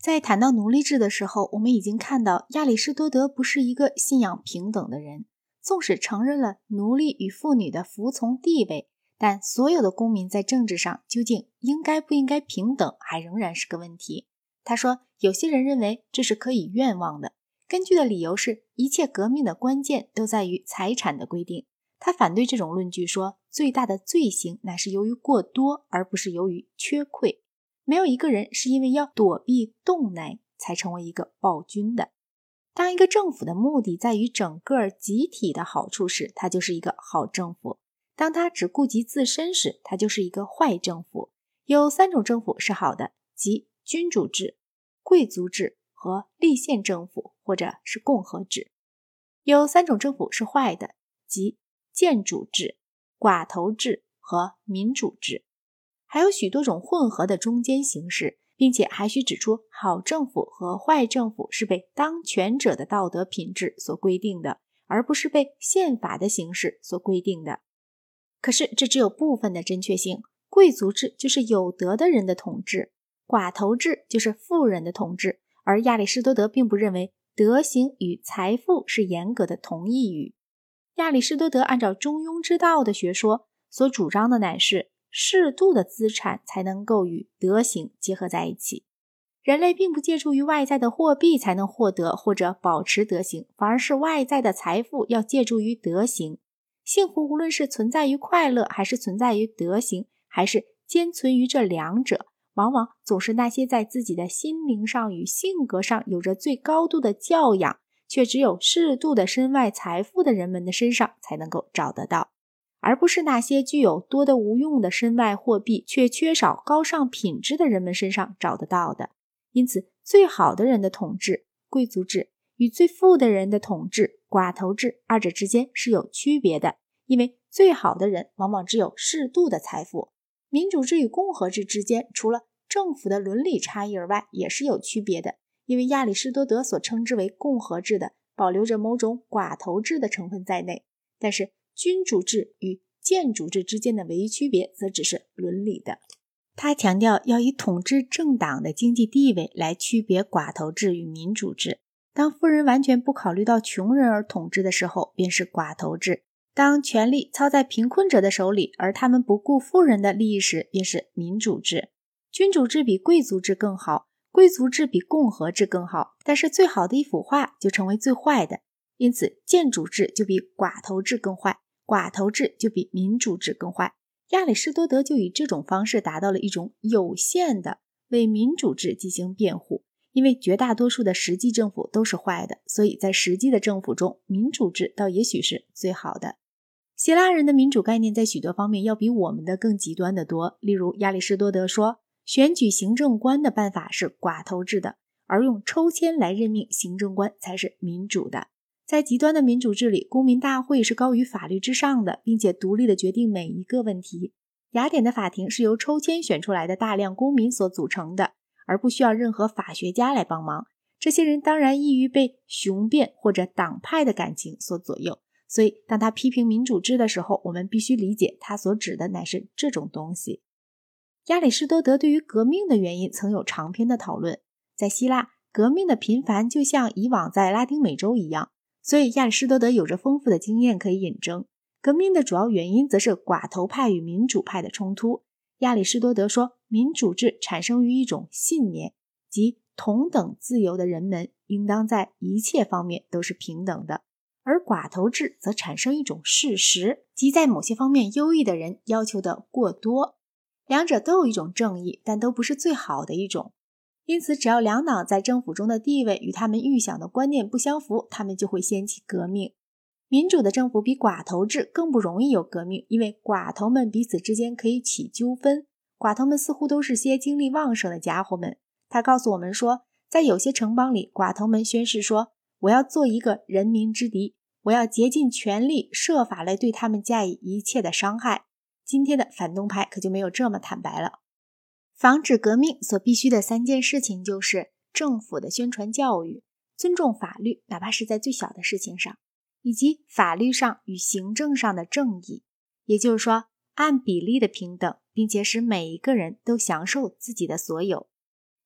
在谈到奴隶制的时候，我们已经看到亚里士多德不是一个信仰平等的人。纵使承认了奴隶与妇女的服从地位，但所有的公民在政治上究竟应该不应该平等，还仍然是个问题。他说，有些人认为这是可以愿望的，根据的理由是一切革命的关键都在于财产的规定。他反对这种论据，说最大的罪行乃是由于过多，而不是由于缺溃。没有一个人是因为要躲避冻奶才成为一个暴君的。当一个政府的目的在于整个集体的好处时，它就是一个好政府；当它只顾及自身时，它就是一个坏政府。有三种政府是好的，即君主制、贵族制和立宪政府，或者是共和制；有三种政府是坏的，即建主制、寡头制和民主制。还有许多种混合的中间形式，并且还需指出，好政府和坏政府是被当权者的道德品质所规定的，而不是被宪法的形式所规定的。可是这只有部分的正确性。贵族制就是有德的人的统治，寡头制就是富人的统治。而亚里士多德并不认为德行与财富是严格的同义语。亚里士多德按照中庸之道的学说所主张的乃是。适度的资产才能够与德行结合在一起。人类并不借助于外在的货币才能获得或者保持德行，反而是外在的财富要借助于德行。幸福无论是存在于快乐，还是存在于德行，还是兼存于这两者，往往总是那些在自己的心灵上与性格上有着最高度的教养，却只有适度的身外财富的人们的身上才能够找得到。而不是那些具有多得无用的身外货币，却缺少高尚品质的人们身上找得到的。因此，最好的人的统治——贵族制，与最富的人的统治——寡头制，二者之间是有区别的。因为最好的人往往只有适度的财富。民主制与共和制之间，除了政府的伦理差异而外，也是有区别的。因为亚里士多德所称之为共和制的，保留着某种寡头制的成分在内，但是。君主制与建主制之间的唯一区别，则只是伦理的。他强调要以统治政党的经济地位来区别寡头制与民主制。当富人完全不考虑到穷人而统治的时候，便是寡头制；当权力操在贫困者的手里，而他们不顾富人的利益时，便是民主制。君主制比贵族制更好，贵族制比共和制更好，但是最好的一幅画就成为最坏的，因此建主制就比寡头制更坏。寡头制就比民主制更坏。亚里士多德就以这种方式达到了一种有限的为民主制进行辩护。因为绝大多数的实际政府都是坏的，所以在实际的政府中，民主制倒也许是最好的。希腊人的民主概念在许多方面要比我们的更极端的多。例如，亚里士多德说，选举行政官的办法是寡头制的，而用抽签来任命行政官才是民主的。在极端的民主制里，公民大会是高于法律之上的，并且独立的决定每一个问题。雅典的法庭是由抽签选出来的大量公民所组成的，而不需要任何法学家来帮忙。这些人当然易于被雄辩或者党派的感情所左右。所以，当他批评民主制的时候，我们必须理解他所指的乃是这种东西。亚里士多德对于革命的原因曾有长篇的讨论。在希腊，革命的频繁就像以往在拉丁美洲一样。所以，亚里士多德有着丰富的经验可以引证。革命的主要原因则是寡头派与民主派的冲突。亚里士多德说，民主制产生于一种信念，即同等自由的人们应当在一切方面都是平等的；而寡头制则产生一种事实，即在某些方面优异的人要求的过多。两者都有一种正义，但都不是最好的一种。因此，只要两党在政府中的地位与他们预想的观念不相符，他们就会掀起革命。民主的政府比寡头制更不容易有革命，因为寡头们彼此之间可以起纠纷。寡头们似乎都是些精力旺盛的家伙们。他告诉我们说，在有些城邦里，寡头们宣誓说：“我要做一个人民之敌，我要竭尽全力，设法来对他们加以一切的伤害。”今天的反动派可就没有这么坦白了。防止革命所必须的三件事情，就是政府的宣传教育、尊重法律，哪怕是在最小的事情上，以及法律上与行政上的正义。也就是说，按比例的平等，并且使每一个人都享受自己的所有。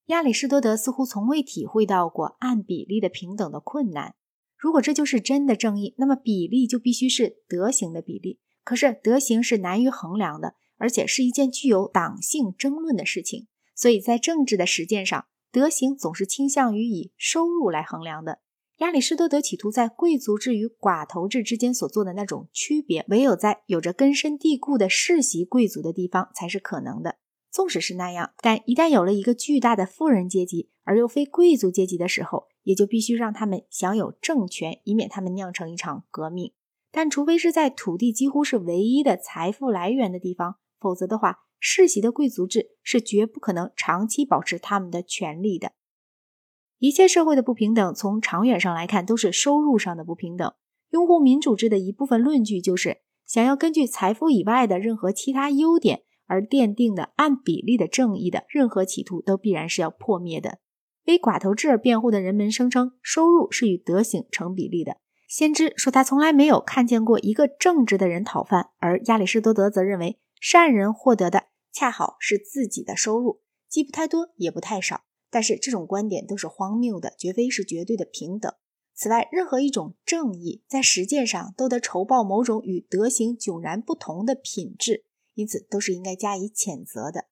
亚里士多德似乎从未体会到过按比例的平等的困难。如果这就是真的正义，那么比例就必须是德行的比例。可是德行是难于衡量的，而且是一件具有党性争论的事情。所以在政治的实践上，德行总是倾向于以收入来衡量的。亚里士多德企图在贵族制与寡头制之间所做的那种区别，唯有在有着根深蒂固的世袭贵族的地方才是可能的。纵使是那样，但一旦有了一个巨大的富人阶级而又非贵族阶级的时候，也就必须让他们享有政权，以免他们酿成一场革命。但除非是在土地几乎是唯一的财富来源的地方，否则的话，世袭的贵族制是绝不可能长期保持他们的权利的。一切社会的不平等，从长远上来看，都是收入上的不平等。拥护民主制的一部分论据就是，想要根据财富以外的任何其他优点。而奠定的按比例的正义的任何企图，都必然是要破灭的。为寡头制而辩护的人们声称，收入是与德行成比例的。先知说他从来没有看见过一个正直的人讨饭，而亚里士多德则认为，善人获得的恰好是自己的收入，既不太多也不太少。但是这种观点都是荒谬的，绝非是绝对的平等。此外，任何一种正义在实践上都得酬报某种与德行迥然不同的品质。因此，都是应该加以谴责的。